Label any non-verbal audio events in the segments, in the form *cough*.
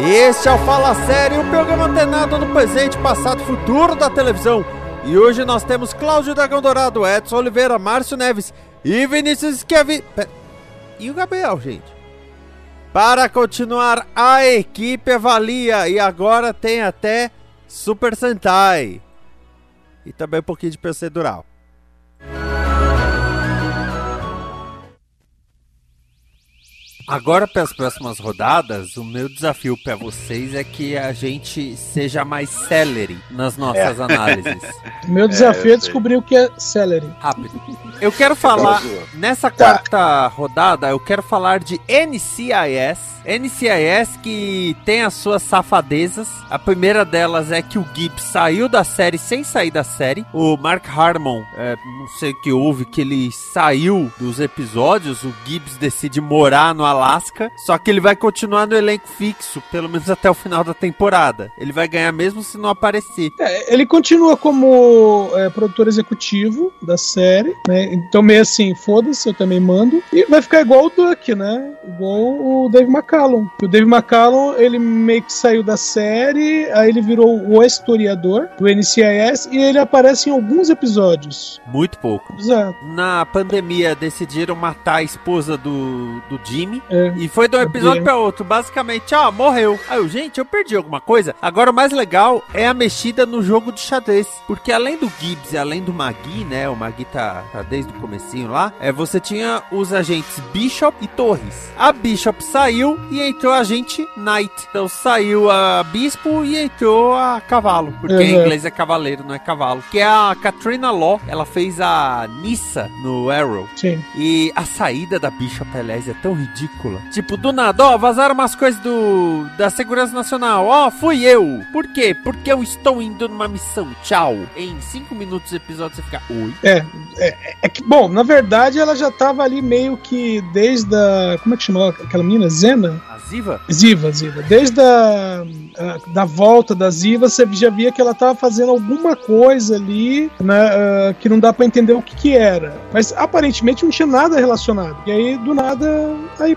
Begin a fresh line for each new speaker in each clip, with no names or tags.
Este é o Fala Sério, o programa antenado no presente, passado e futuro da televisão. E hoje nós temos Cláudio Dragão Dourado, Edson Oliveira, Márcio Neves e Vinícius Schiavi... E o Gabriel, gente. Para continuar, a equipe avalia e agora tem até Super Sentai. E também um pouquinho de procedural. Agora, para as próximas rodadas, o meu desafio para vocês é que a gente seja mais celery nas nossas é. análises. *laughs*
Meu desafio é, é descobrir o que é celery.
Rápido. Eu quero falar, nessa quarta tá. rodada, eu quero falar de NCIS NCIS que tem as suas safadezas. A primeira delas é que o Gibbs saiu da série sem sair da série. O Mark Harmon, é, não sei o que houve, que ele saiu dos episódios. O Gibbs decide morar no Alasca. Só que ele vai continuar no elenco fixo, pelo menos até o final da temporada. Ele vai ganhar mesmo se não aparecer.
É, ele continua como é, produtor executivo da série, né? Então, meio assim, foda-se, eu também mando. E vai ficar igual o Duck, né? Igual o Dave McCall McCallum. O Dave McCallum, ele meio que saiu da série, aí ele virou o historiador do NCIS e ele aparece em alguns episódios.
Muito pouco.
Exato.
Na pandemia, decidiram matar a esposa do, do Jimmy. É, e foi de um episódio para outro. Basicamente, ó, morreu. Aí eu, gente, eu perdi alguma coisa. Agora, o mais legal é a mexida no jogo de xadrez. Porque além do Gibbs e além do Magui, né? O Magui tá, tá desde o comecinho lá. É, você tinha os agentes Bishop e Torres. A Bishop saiu e entrou a gente Knight. Então saiu a Bispo e entrou a Cavalo. Porque uhum. em inglês é cavaleiro, não é cavalo. Que é a Katrina Law. Ela fez a Nissa no Arrow.
Sim.
E a saída da Bishop, aliás, é tão ridícula. Tipo, do nada, ó, vazaram umas coisas do da Segurança Nacional. Ó, fui eu. Por quê? Porque eu estou indo numa missão. Tchau. Em cinco minutos de episódio você fica, oi.
É, é, é que, bom, na verdade ela já tava ali meio que desde a. Como é que chamava aquela menina? Zena?
A Ziva?
Ziva, Ziva. Desde a, a, da volta da Ziva, você já via que ela estava fazendo alguma coisa ali, né, uh, que não dá para entender o que que era. Mas aparentemente não tinha nada relacionado. E aí, do nada, aí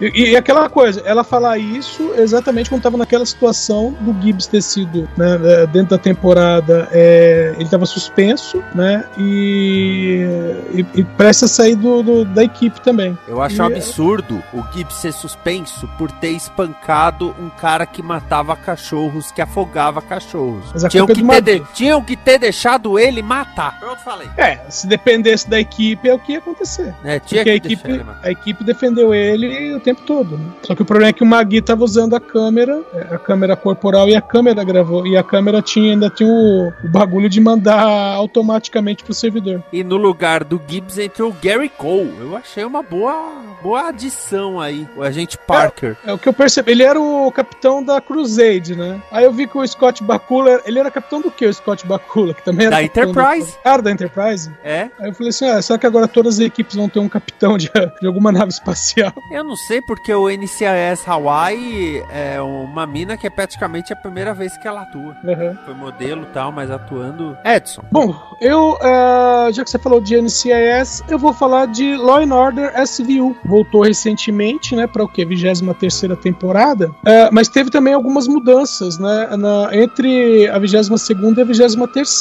e, e, aquela coisa, ela falar isso exatamente quando estava naquela situação do Gibbs ter sido, né, é, dentro da temporada, é, ele estava suspenso, né, e, e, e presta a sair do, do, da equipe também.
Eu acho
e,
um absurdo o Gibbs ser suspenso por ter espancado um cara que matava cachorros, que afogava cachorros. Tinham que, ter de, tinham que ter deixado ele matar.
Pronto, falei. É, se dependesse da equipe é o que ia acontecer.
É, tinha
Porque que a equipe, a equipe defendeu ele o tempo todo. Né? Só que o problema é que o Magui tava usando a câmera, é, a câmera corporal e a câmera gravou. E a câmera tinha, ainda tinha o, o bagulho de mandar automaticamente pro servidor.
E no lugar do Gibbs entrou o Gary Cole. Eu achei uma boa, boa adição aí. O agente Parker.
É, é o que eu percebi. Ele era o capitão da Crusade, né? Aí eu vi que o Scott Bakula. Ele era capitão do que, o Scott Bakula? Que também era.
Da Enterprise.
Do... Cara, da Enterprise?
É.
Aí eu falei assim: ah, será que agora todas as equipes vão ter um capitão de, de alguma nave espacial?
Eu não sei porque o NCIS Hawaii é uma mina que é praticamente a primeira vez que ela atua.
Uhum.
Foi modelo e tal, mas atuando. Edson.
Bom, eu, uh, já que você falou de NCIS, eu vou falar de Law and Order SVU. Voltou recentemente, né, para o que? 23 temporada. Uh, mas teve também algumas mudanças, né, na, entre a 22 e a 23.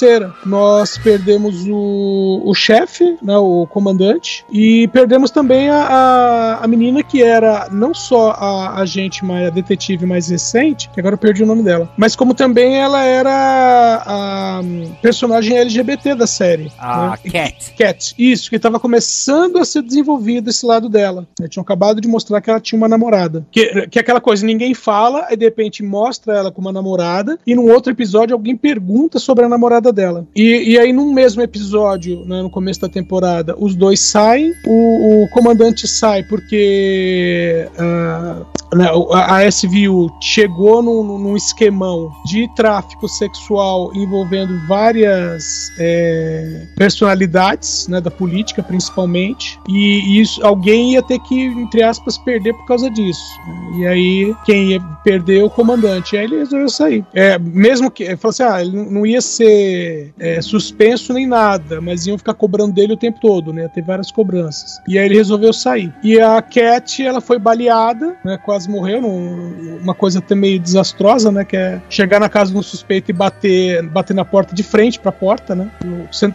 Nós perdemos o, o chefe, né, o comandante, e perdemos também a, a, a menina que que era não só a agente mais a detetive mais recente, que agora eu perdi o nome dela, mas como também ela era a personagem LGBT da série.
A
né?
Cat.
Cat, isso, que estava começando a ser desenvolvido esse lado dela. Né? Tinham acabado de mostrar que ela tinha uma namorada. Que, que é aquela coisa, ninguém fala, aí de repente mostra ela com uma namorada, e num outro episódio alguém pergunta sobre a namorada dela. E, e aí, num mesmo episódio, né, no começo da temporada, os dois saem, o, o comandante sai porque uh, né, a SVU chegou num, num, esquemão de tráfico sexual envolvendo várias é, personalidades né, da política, principalmente, e, isso, alguém ia ter que, entre aspas, perder por causa disso. E aí, quem ia perder é o comandante. E aí ele resolveu sair. É, mesmo que, ele falou assim: ah, ele não ia ser é, suspenso nem nada, mas iam ficar cobrando dele o tempo todo, né? Ter várias cobranças. E aí ele resolveu sair. E a Cat, ela foi baleada, né? Quase morreu, num, uma coisa até meio desastrosa, né? Que é chegar na casa de um suspeito e bater, bater na porta de frente pra porta, né?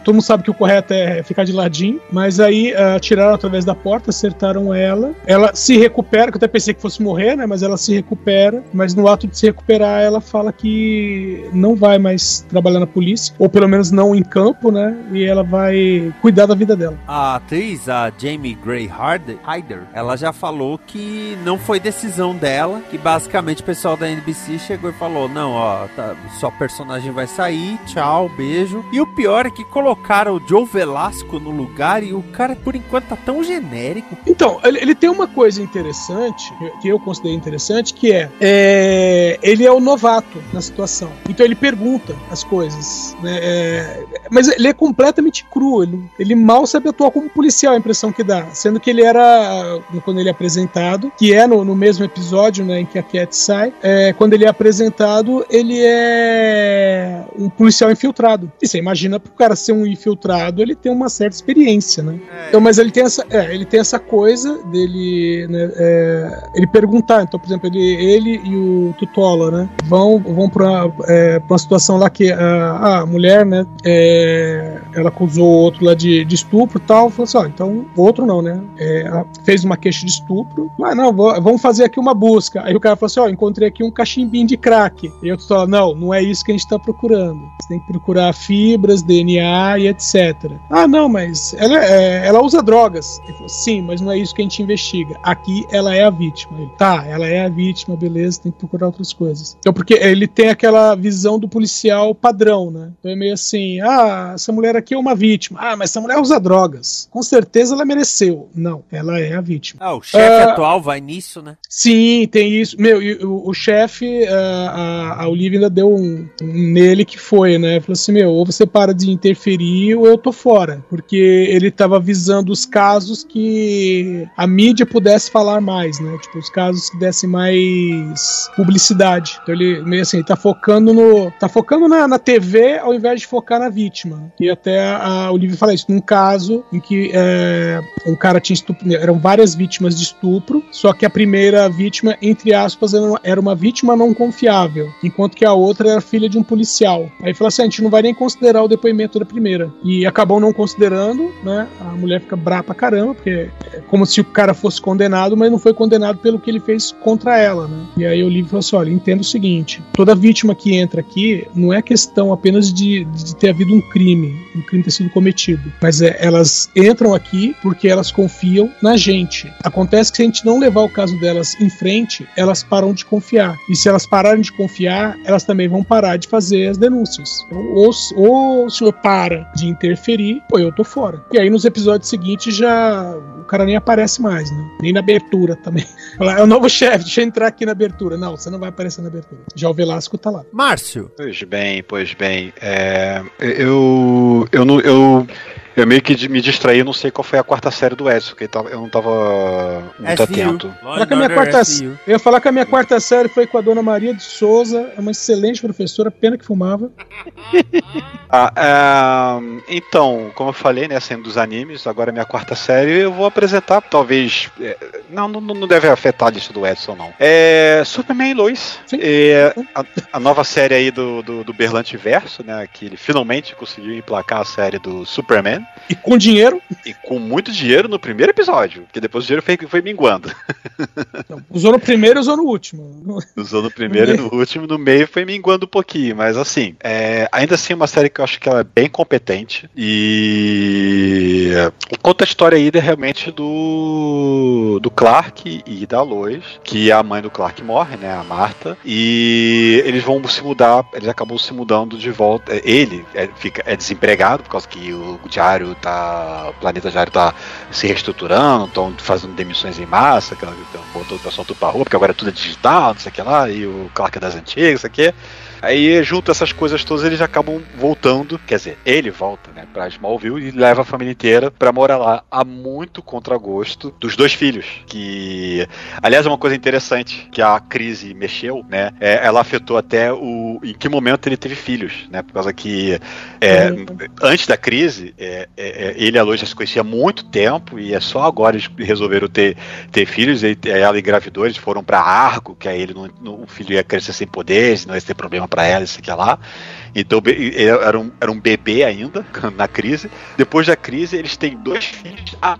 Todo mundo sabe que o correto é ficar de ladinho, mas aí uh, tiraram através da porta, acertaram ela. Ela se recupera, que eu até pensei que fosse morrer, né? Mas ela se recupera, mas no ato de se recuperar, ela fala que não vai mais trabalhar na polícia, ou pelo menos não em campo, né? E ela vai cuidar da vida dela.
A atriz, a Jamie Gray Hyder, ela já falou que não foi decisão dela, que basicamente o pessoal da NBC chegou e falou: não, ó, tá, sua personagem vai sair, tchau, beijo. E o pior é que colocaram o Joe Velasco no lugar e o cara, por enquanto, tá tão genérico.
Então, ele, ele tem uma coisa interessante, que eu considerei interessante, que é, é ele é o novato na situação. Então ele pergunta as coisas, né? É, mas ele é completamente cru, ele, ele mal sabe atuar como policial, a impressão que dá. Sendo que ele era, quando ele é apresentado, que é no, no mesmo episódio né, em que a Cat sai, é, quando ele é apresentado, ele é um policial infiltrado. E você imagina pro cara ser um infiltrado, ele tem uma certa experiência, né? É. Então, mas ele tem essa, é, ele tem essa coisa dele, né, é, ele perguntar. Então, por exemplo, ele, ele e o Tutola, né, vão, vão pra, é, pra uma situação lá que a, a mulher, né, ela acusou o outro lá de, de estupro e tal, falou assim, ó, então, outro não, né, fez uma queixa de estupro, mas não, vamos fazer aqui uma busca. Aí o cara falou assim, ó, encontrei aqui um cachimbinho de crack. E eu falo, não, não é isso que a gente tá procurando. Você tem que procurar fibras, DNA e etc. Ah, não, mas ela, é, ela usa drogas. Ele falou, sim, mas não é isso que a gente investiga. Aqui ela é a vítima. Ele, tá, ela é a vítima, beleza, tem que procurar outras coisas. Então, porque ele tem aquela visão do policial padrão, né? Então é meio assim, ah, essa mulher aqui é uma vítima. Ah, mas essa mulher usa drogas. Com certeza ela mereceu. Não, ela é a vítima.
Ah, o chefe uh, atual vai nisso, né?
Sim, tem isso. Meu, o, o chefe, a, a Olivia ainda deu um, um, nele que foi, né? Falou assim: meu, ou você para de interferir ou eu tô fora. Porque ele tava visando os casos que a mídia pudesse falar mais, né? Tipo, os casos que dessem mais publicidade. Então ele meio assim, ele tá focando no. tá focando na, na TV ao invés de focar na vítima. E até a Olivia fala isso, num caso em que é, um cara tinha estupro. Eram várias vítimas de estupro, só que a primeira vítima, entre aspas, era uma vítima não confiável, enquanto que a outra era filha de um policial. Aí falou assim: a gente não vai nem considerar o depoimento da primeira. E acabou não considerando, né? A mulher fica brava pra caramba, porque é como se o cara fosse condenado, mas não foi condenado pelo que ele fez contra ela, né? E aí o livro falou assim: olha, entenda o seguinte: toda vítima que entra aqui não é questão apenas de, de ter havido um crime, um crime ter sido cometido, mas é, elas entram aqui porque elas confiam na gente. Acontece que a gente não levar o caso delas em frente, elas param de confiar. E se elas pararem de confiar, elas também vão parar de fazer as denúncias. Então, ou, ou o senhor para de interferir, ou eu tô fora. E aí nos episódios seguintes já o cara nem aparece mais, né? Nem na abertura também. *laughs* É o novo chefe, deixa eu entrar aqui na abertura. Não, você não vai aparecer na abertura. Já o Velasco tá lá.
Márcio.
Pois bem, pois bem. É, eu, eu, não, eu eu meio que me distraí, não sei qual foi a quarta série do Edson, porque eu não tava muito SU. atento.
Falar que a minha quarta, eu ia falar que a minha quarta série foi com a dona Maria de Souza, é uma excelente professora, pena que fumava. *laughs*
ah, então, como eu falei, né, sendo dos animes, agora é minha quarta série, eu vou apresentar, talvez. É, não, não, não deve afetar a lista do Edson, não. É Superman Lois. É, a, a, nova série aí do, do, do Berlante Verso, né? Que ele finalmente conseguiu emplacar a série do Superman.
E com dinheiro?
E com muito dinheiro no primeiro episódio, porque depois o dinheiro foi, foi minguando. *laughs*
usou no primeiro e usou no último.
Usou no primeiro no e no *laughs* último, no meio foi minguando um pouquinho, mas assim, é, ainda assim é uma série que eu acho que ela é bem competente e conta a história aí realmente do, do Clark e da Lois, que a mãe do Clark morre, né, a Marta, e eles vão se mudar, eles acabam se mudando de volta, ele é, fica, é desempregado, por causa que o diário tá, o planeta diário tá se reestruturando, estão fazendo demissões em massa, que então, botou o pessoal tudo pra rua, porque agora é tudo digital, não sei o que lá, e o Clark é das antigas, isso aqui. Aí, junto essas coisas todas, eles acabam voltando. Quer dizer, ele volta, né, pra Smallville e leva a família inteira pra morar lá a muito contragosto dos dois filhos. Que, aliás, é uma coisa interessante que a crise mexeu, né? É, ela afetou até o. em que momento ele teve filhos, né? Por causa que é, uhum. antes da crise, é, é, é ele e a Lois já se conheciam há muito tempo e é só agora eles resolveram ter, ter filhos. E ela engravidou, eles foram pra Arco, que aí ele não, não, o filho ia crescer sem poderes, não ia ter problema para ela, isso aqui lá. Então era um, era um bebê ainda *laughs* na crise. Depois da crise, eles têm dois filhos há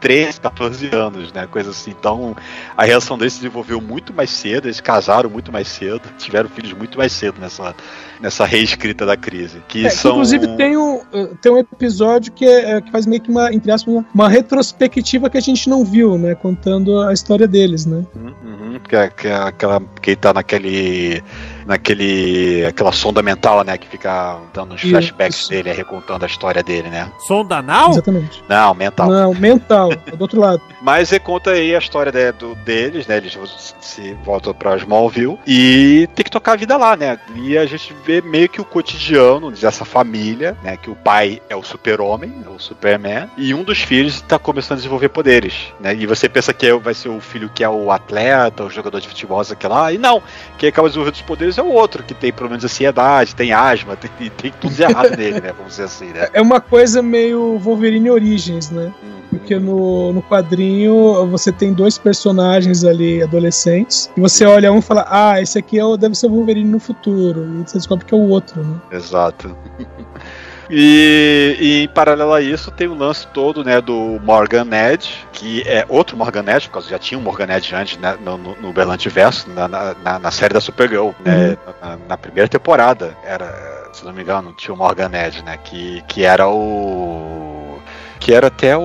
13, 14 anos, né? Coisa assim. Então a relação deles se desenvolveu muito mais cedo, eles casaram muito mais cedo, tiveram filhos muito mais cedo nessa, nessa reescrita da crise. Que é, são...
Inclusive tem um, eh, tem um episódio que, é, é, que faz meio que uma, entre aspas, uma, uma, retrospectiva que a gente não viu, né? Contando a história deles, né?
Uhum, uhum que, é, que, é aquela, que ele tá naquele naquele aquela sonda mental, né, que fica dando uns flashbacks Isso. dele, recontando a história dele, né?
Sonda anal?
Exatamente.
Não, mental.
Não, mental, é do outro lado. *laughs*
Mas ele conta aí a história de, do, deles, né? Eles se voltam para Smallville e tem que tocar a vida lá, né? E a gente vê meio que o cotidiano dessa família, né? Que o pai é o super-homem, é o Superman, e um dos filhos está começando a desenvolver poderes, né? E você pensa que vai ser o filho que é o atleta, o jogador de futebol, aquele lá, e não. Quem acaba desenvolvendo os poderes é o outro, que tem pelo menos ansiedade, tem asma, tem, tem tudo errado nele, né? Vamos dizer assim, né?
É uma coisa meio Wolverine Origins, né? Hum. Porque no, no quadrinho você tem dois personagens ali adolescentes, e você olha um e fala, ah, esse aqui é o, deve ser o Wolverine no futuro. E você descobre que é o outro, né?
Exato. *laughs* E, e, em paralelo a isso tem o lance todo né, do Morgan Edge, que é outro Morgan Edge, porque já tinha um Morgan Edge antes né, no, no, no Berlante Verso, na, na, na, série da Supergirl, né, uhum. na, na, primeira temporada. Era, se não me engano, tinha o Morgan Edge, né? Que, que era o. Que era até o.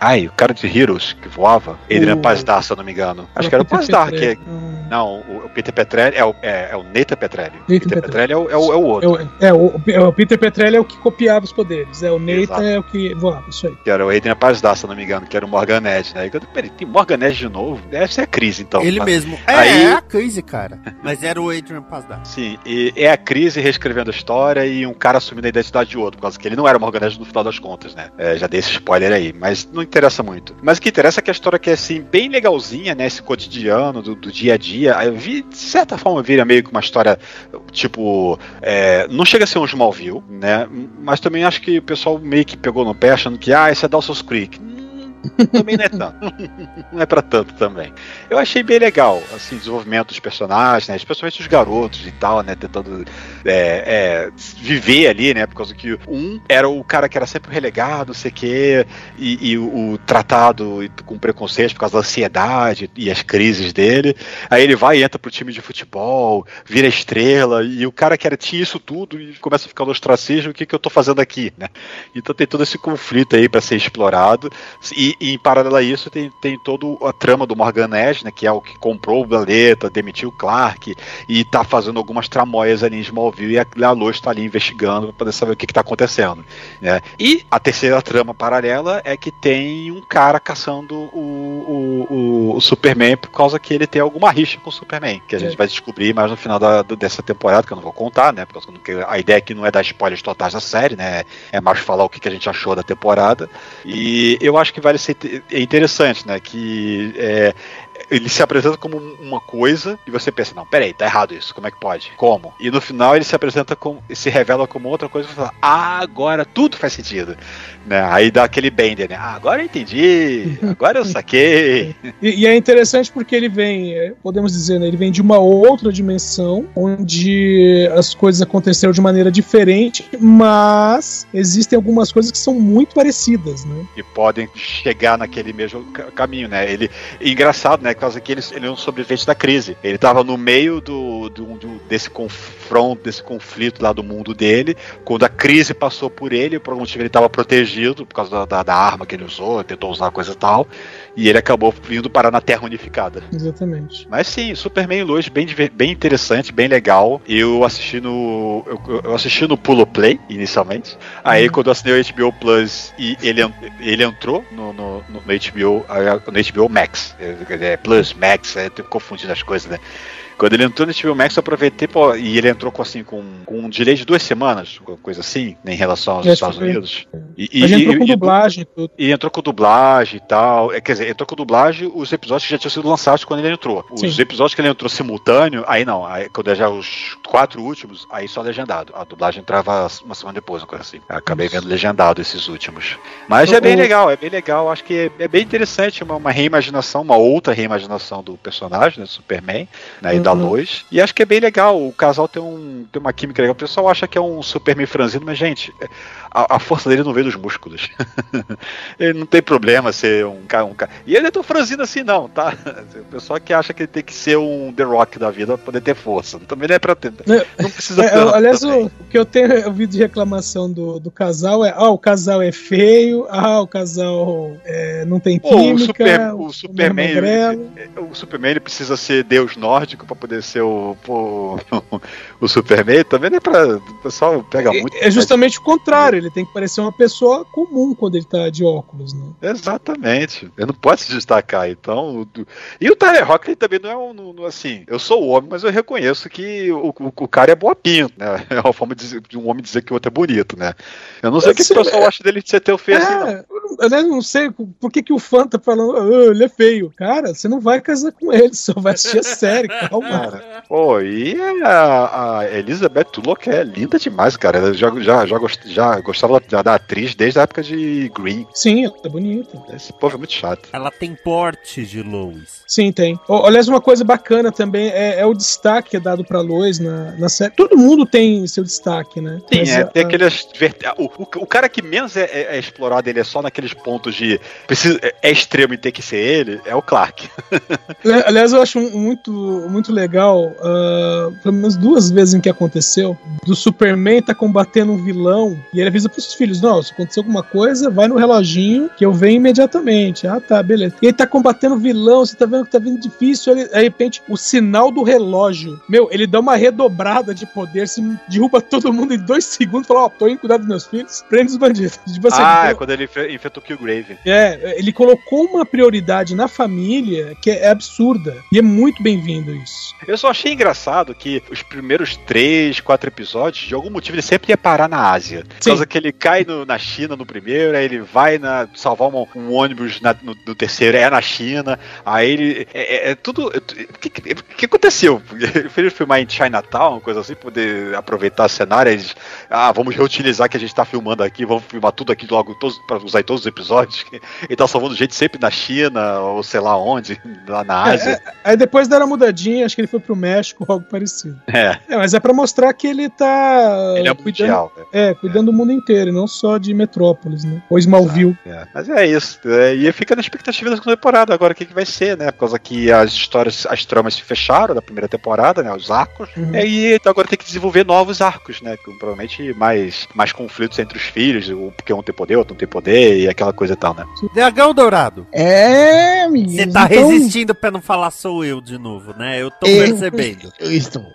Ai, o cara de Heroes que voava. Adrian uh, Pazdar, se eu não me engano. Acho que era o Pazdar, que é. Não, o, Peter Petrelli é o, é, é o Nathan Petrelli. Peter Petrelli é o, é, o, é o outro.
É, o, é, o, Peter Petrelli é o que copiava os poderes. É o Nathan é o que voava, isso aí.
Que era o Adrian Pazdar, se eu não me engano, que era o Morgan Edge, né? Peraí, tem Morgan Edge de novo? Deve ser a crise, então.
Ele mesmo. É, aí, é a crise, cara. Mas era o Adrian Pazdar.
Sim, e é a crise reescrevendo a história e um cara assumindo a identidade de outro, por causa que ele não era o Morgan Edge no final das contas, né? É, já dei esse spoiler aí, mas não interessa muito. Mas o que interessa é que a história que é assim, bem legalzinha, né? Esse cotidiano do, do dia a dia. Vi, de certa forma, vira meio que uma história, tipo. É, não chega a ser um Smallville, né? Mas também acho que o pessoal meio que pegou no pé achando que, ah, esse é Dawson's Creek também não é tanto. *laughs* não é pra tanto também. Eu achei bem legal, assim, desenvolvimento dos personagens, né? Especialmente os garotos e tal, né? Tentando é, é, viver ali, né? Por causa que um era o cara que era sempre relegado, não sei o quê, e, e o, o, tratado com preconceito por causa da ansiedade e as crises dele. Aí ele vai e entra pro time de futebol, vira estrela, e o cara que era, tinha isso tudo e começa a ficar no ostracismo, o que, que eu tô fazendo aqui, né? Então tem todo esse conflito aí para ser explorado. E, e, em paralelo a isso, tem, tem toda a trama do Morgan Edge, né, que é o que comprou o Galeta, demitiu o Clark e tá fazendo algumas tramóias ali em Smallville e a, a Lois está ali investigando para poder saber o que, está acontecendo. Né? E a terceira trama paralela é que tem um cara caçando o, o, o, o Superman por causa que ele tem alguma rixa com o Superman, que a gente é. vai descobrir mais no final da, dessa temporada, que eu não vou contar, né? Porque a ideia aqui não é dar spoilers totais da série, né? É mais falar o que, que a gente achou da temporada. E eu acho que vale é interessante, né? Que é, ele se apresenta como uma coisa e você pensa, não, peraí, tá errado isso, como é que pode? Como? E no final ele se apresenta como, se revela como outra coisa e você fala, ah, agora tudo faz sentido. Né? Aí dá aquele bender, né? Ah, agora eu entendi, agora eu saquei. *laughs*
e, e, é interessante porque ele vem, é, podemos dizer, né? Ele vem de uma outra dimensão, onde as coisas aconteceram de maneira diferente, mas existem algumas coisas que são muito parecidas, né?
E podem chegar naquele mesmo caminho, né? Ele, engraçado, né? Por causa que ele, ele é um sobrevivente da crise. Ele estava no meio do, do, do, desse confronto, desse conflito lá do mundo dele, quando a crise passou por ele, por algum motivo ele estava protegido por causa da, da, arma que ele usou, tentou usar coisa e tal, e ele acabou vindo parar na Terra Unificada.
Exatamente.
Mas sim, Superman Lois bem, bem interessante, bem legal. Eu assisti no eu, eu assisti no Pulo Play inicialmente. Aí uhum. quando eu assinei o HBO Plus e ele, ele entrou no, no, no HBO no HBO Max, é, é Plus Max, é, tô confundindo as coisas, né? Quando ele entrou no HBO Max, eu aproveitei pô, e ele entrou com assim com, com um delay de duas semanas, coisa assim, né, em relação aos Estados Unidos.
E, e, entrou com e, dublagem
tudo. E entrou com dublagem e tal. É, quer dizer, entrou com dublagem os episódios que já tinham sido lançados quando ele entrou. Os Sim. episódios que ele entrou simultâneo, aí não. Aí, quando é já os quatro últimos, aí só legendado. A dublagem entrava uma semana depois, uma coisa assim. Acabei vendo legendado esses últimos. Mas é bem legal, é bem legal. Acho que é, é bem interessante, uma, uma, reimaginação, uma outra reimaginação do personagem, né, Superman, né, e da uhum. Lois. E acho que é bem legal. O casal tem, um, tem uma química legal. O pessoal acha que é um Superman franzino, mas, gente, a, a força dele não veio dos músculos. *laughs* ele não tem problema ser um cara. Um, e ele não é tão franzino assim, não, tá? *laughs* O pessoal que acha que ele tem que ser um The Rock da vida pra poder ter força. Também não é pra ter. Não precisa
é, Aliás, o, o, que eu tenho ouvido de reclamação do, do casal é: ah, o casal é feio, ah, o casal é, não tem química.
o, super, o, Superman. Ele, o Superman ele precisa ser deus nórdico pra poder ser o, o, *laughs* o Superman. Também não é pra. O pessoal pega
é,
muito.
É justamente o contrário ele tem que parecer uma pessoa comum quando ele tá de óculos, né?
Exatamente. Ele não pode se destacar, então. E o Tyler Rock também não é um, assim. Eu sou homem, mas eu reconheço que o, o, o cara é boa pinto, né? *laughs* É uma forma de, de, um homem dizer que o outro é bonito, né? Eu não sei o que, o pessoal é... acha dele de ser teu feio é, assim, não.
Eu não sei por que, que o fã tá falando, oh, ele é feio. Cara, você não vai casar com ele, *laughs* só vai assistir a série, calma. Cara,
pô, e a, a Elizabeth Tulloch é linda demais, cara. Ela já, já, já, gost, já gostava da, da, atriz desde a época de Green.
Sim, ela é bonita.
Esse povo é muito chato.
Ela tem porte de Lois.
Sim, tem. Oh, aliás, uma coisa bacana também é, é o destaque que é dado pra Lois na, na série. Todo mundo tem seu destaque, né?
Sim, Mas, é, tem aqueles. O, o, o, cara que menos é, é, é, explorado, ele é só naqueles pontos de. Precisa, é, é extremo e tem que ser ele, é o Clark. *laughs*
aliás, eu acho muito, muito legal, uh, pelo menos duas vezes em que aconteceu, do Superman tá combatendo um vilão e ele avisa pros filhos: não, se acontecer alguma coisa, vai no reloginho que eu venho imediatamente. Ah, tá, beleza. E ele tá combatendo vilão, você tá vendo que tá vindo difícil, ele, de repente, o sinal do relógio. Meu, ele dá uma redobrada de poder, se derruba todo mundo em dois segundos, fala: ó, oh, tô indo cuidar dos meus filhos, prende os bandidos. *laughs*
Tipo assim, ah, é quando ele enfrentou o Killgrave.
É, ele colocou uma prioridade na família que é absurda. E é muito bem-vindo isso.
Eu só achei engraçado que os primeiros três, quatro episódios, de algum motivo, ele sempre ia parar na Ásia. Por causa que ele cai no, na China no primeiro, aí ele vai na, salvar um, um ônibus na, no, no, terceiro, é na China, aí ele. É, é, é tudo. O que, que, que, aconteceu? *laughs* Ele fez filmar em Chinatown, uma coisa assim, poder aproveitar o cenário. Eles, ah, vamos reutilizar que a gente tá filmando aqui, vamos filmar tudo aqui logo, todos, pra usar em todos os episódios. Ele tá salvando gente sempre na China, ou sei lá onde, lá na Ásia. É,
é aí depois deram uma mudadinha, acho que ele foi pro México, algo parecido. É. é mas é pra mostrar que ele tá.
Ele é cuidando, mundial.
Né? É, cuidando do mundo inteiro, não só de Metrópolis, né? Ou Smallville.
É. Mas é isso. É, e fica na expectativa da segunda temporada, agora o que, que vai ser, né? Por causa que as histórias, as tramas se fecharam da primeira temporada, né? Os arcos. Uhum. E então agora tem que desenvolver novos arcos, né? Com, provavelmente mais, mais conflitos entre os filhos, porque um tem poder, outro não tem poder, e aquela coisa e tal, né?
Dragão Dourado.
É,
menino. Você tá então... resistindo pra não falar sou eu de novo, né? Eu tô eu, percebendo.
Eu estou. *laughs*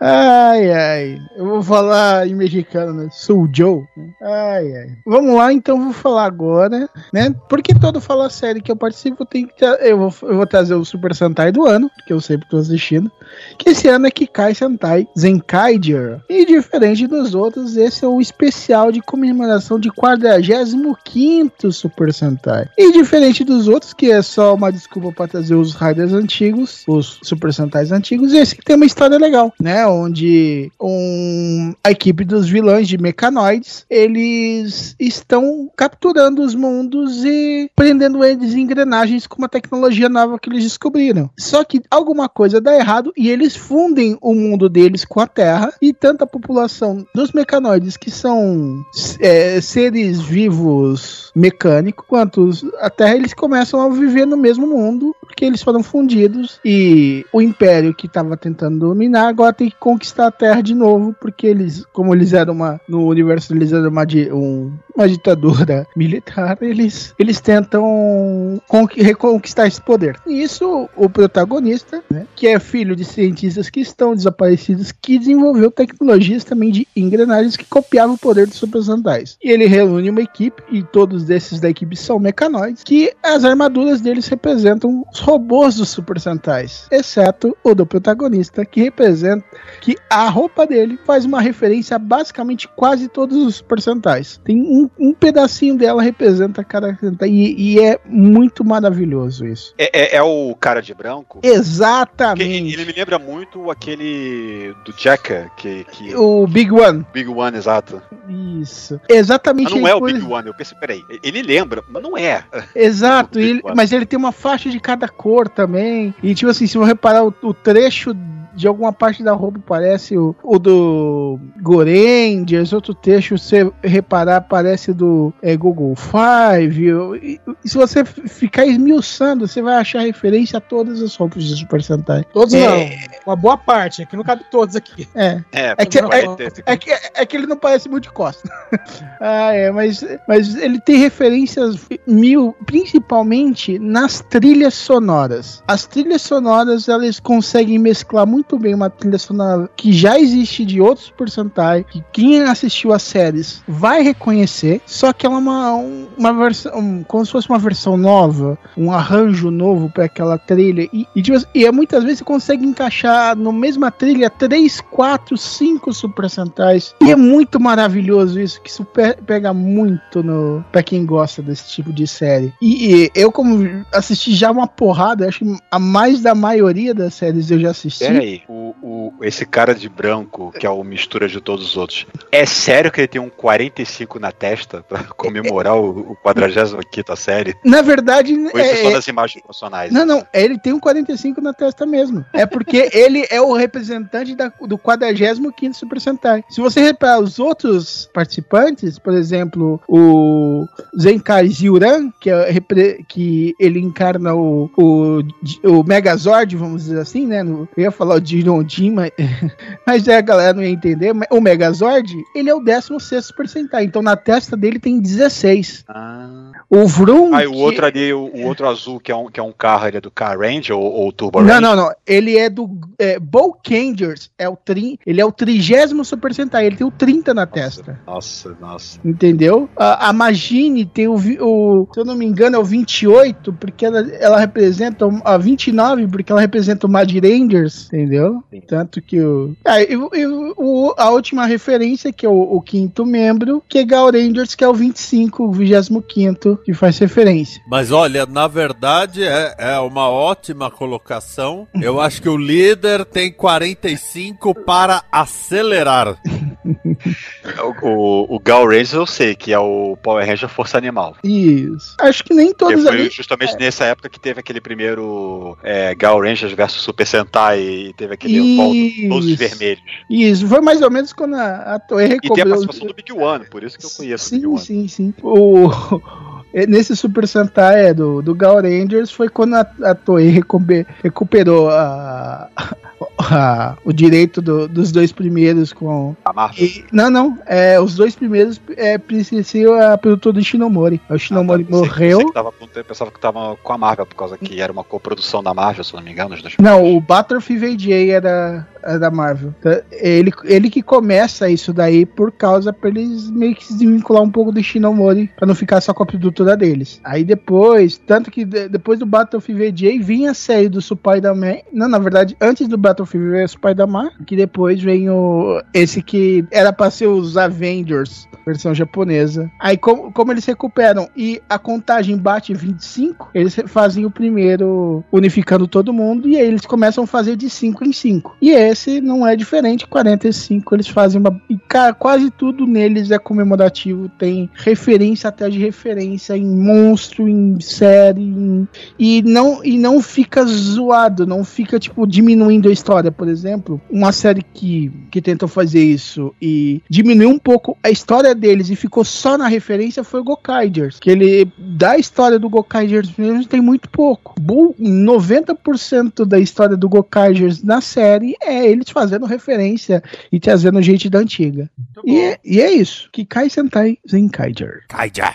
Ai, ai. Eu vou falar em mexicano, né? Sou Joe. Ai, ai. Vamos lá, então vou falar agora, né? Porque todo Fala Série que eu participo, tem que eu, vou, eu vou trazer o Super Sentai do ano, que eu sempre tô assistindo. Que esse ano é Kikai Sentai Zenkaiger. E diferente dos outros, esse é o especial de comemoração de 45 Super Sentai. E diferente dos outros, que é só uma desculpa para trazer os Riders antigos, os Super Sentais antigos, esse que tem uma história
legal, né? Onde um, a equipe dos vilões de mecanoides, eles estão capturando os mundos e prendendo eles em engrenagens com uma tecnologia nova que eles descobriram. Só que alguma coisa dá errado e eles fundem o mundo deles com a Terra e tanta população dos mecanoides que são é, seres vivos mecânicos quanto a Terra eles começam a viver no mesmo mundo porque eles foram fundidos e o Império que estava tentando dominar agora tem que conquistar a Terra de novo porque eles, como eles eram uma no universo eles eram uma, um, uma ditadura *laughs* militar, eles eles tentam reconquistar esse poder. E isso o protagonista, né, que é filho de cientistas que estão desaparecidos, que desenvolveu tecnologias também de engrenagens que copiavam o poder dos Super Sentais. E ele reúne uma equipe e todos desses da equipe são mecanoides que as armaduras deles representam os robôs dos Super Sentais, exceto o do protagonista, que representa que a roupa dele faz uma referência a basicamente quase todos os Super Sentais. Tem um, um pedacinho dela representa cada e, e é muito maravilhoso isso.
É, é, é, o cara de branco?
Exatamente.
Ele me lembra muito aquele do Jacker, que, que...
O Big One.
Big One, exato.
Isso. Exatamente.
Mas não é o Big One, eu pensei, peraí, ele lembra, mas não é.
Exato, *laughs* ele, mas ele tem uma faixa de cada cor também. E tipo assim, se você reparar o, o trecho de alguma parte da roupa parece o, o do Gorengers, outro trecho, você reparar, parece do é, Google Five. E, e, se você ficar esmiuçando, você vai achar referência a todas as roupas de Super Sentai.
Todos é, não. Uma boa parte, é que não cabe todos aqui.
É. É, é, que, é, é, que, é que ele não parece muito de costa. *laughs* ah, é, mas, mas ele tem referências mil, principalmente nas trilhas sonoras. As trilhas sonoras, elas conseguem mesclar muito muito bem uma trilha sonora que já existe de outros Super Sentai, que quem assistiu as séries vai reconhecer, só que ela é uma, uma versão, como se fosse uma versão nova, um arranjo novo para aquela trilha. E, e, tipo, e é, muitas vezes você consegue encaixar no mesma trilha 3, 4, 5 Super Sentais. E é muito maravilhoso isso, que isso pega muito no para quem gosta desse tipo de série. E, e, eu, como assisti já uma porrada, acho que a mais da maioria das séries eu já assisti.
O, o, esse cara de branco, que é o mistura de todos os outros, é sério que ele tem um 45 na testa pra *laughs* comemorar o, o 45 série?
Na verdade.
Ou isso é só das imagens profissionais?
Não, não, ele tem um 45 na testa mesmo. É porque *laughs* ele é o representante da, do 45 Super Sentai. Se você reparar os outros participantes, por exemplo, o Zenkai Ziuran, que, é, que ele encarna o, o, o Megazord, vamos dizer assim, né? No, eu ia falar o Jirondin, mas, *laughs* mas é, a galera não ia entender. O Megazord, ele é o 16 Super Sentai. Então na testa dele tem 16. Ah. O Vroom.
Ah, e o que... outro ali, o, o, outro azul, que é um, que é um carro, ele é do Car Ranger ou, ou Turbo
Ranger? Não, não, não. Ele é do é, Bolkangers. É o tri, ele é o trigésimo Super Sentai. Ele tem o 30 na
nossa,
testa.
Nossa, nossa.
Entendeu? A, a Magine tem o, o, Se eu não me engano, é o 28, porque ela, ela representa. A 29, porque ela representa o Mad Rangers. Entendeu? Sim. Tanto que o. Ah, e, e, o, a última referência, que é o, o, quinto membro, que é Gal Rangers, que é o 25, o 25, que faz referência.
Mas olha, na verdade é, é uma ótima colocação. Eu acho que o líder tem 45 para acelerar. *laughs*
o, o, o Gal Rangers eu sei que é o Power Ranger Força Animal.
Isso. Acho que nem todos
foi ali... justamente é. nessa época que teve aquele primeiro é, Gal Rangers versus Super Sentai e teve aquele volta, todos vermelhos.
Isso, foi mais ou menos quando a, a Toei
recobrou... E tem a participação do Big One, por isso que eu conheço
sim, o Big One. Sim, sim, O... Nesse Super Sentai é, do, do Gal Rangers foi quando a, a Toei recuperou a, a, o direito do, dos dois primeiros com.
A Marvel? E,
não, não. É, os dois primeiros é, pertenciam a produtora do Shinomori. O Shinomori ah, tá. morreu.
Eu, tava, eu pensava que tava com a Marvel, por causa que era uma coprodução da Marvel, se não me engano.
não, o Battlefield era, era da Marvel. Então, ele, ele que começa isso daí por causa pra eles meio que se desvincular um pouco do Shinomori pra não ficar só com a produtora deles. Aí depois, tanto que depois do Battlefield AJ vinha a série do Spider-Man. Não, na verdade, antes do Battlefield vs Spider-Man, que depois vem o esse que era para ser os Avengers, versão japonesa. Aí como, como eles recuperam e a contagem bate 25, eles fazem o primeiro unificando todo mundo e aí eles começam a fazer de 5 em 5. E esse esse não é diferente. 45 eles fazem uma. E quase tudo neles é comemorativo. Tem referência até de referência em monstro, em série. Em... E, não, e não fica zoado, não fica, tipo, diminuindo a história. Por exemplo, uma série que, que tentou fazer isso e diminuiu um pouco a história deles e ficou só na referência foi o Gokaigers. Que ele, da história do Gokaigers mesmo, tem muito pouco. 90% da história do Gokaigers na série é eles fazendo referência e trazendo gente da antiga. E é, e é, isso. Kikai Sentai Zenkaiger. Kaiger.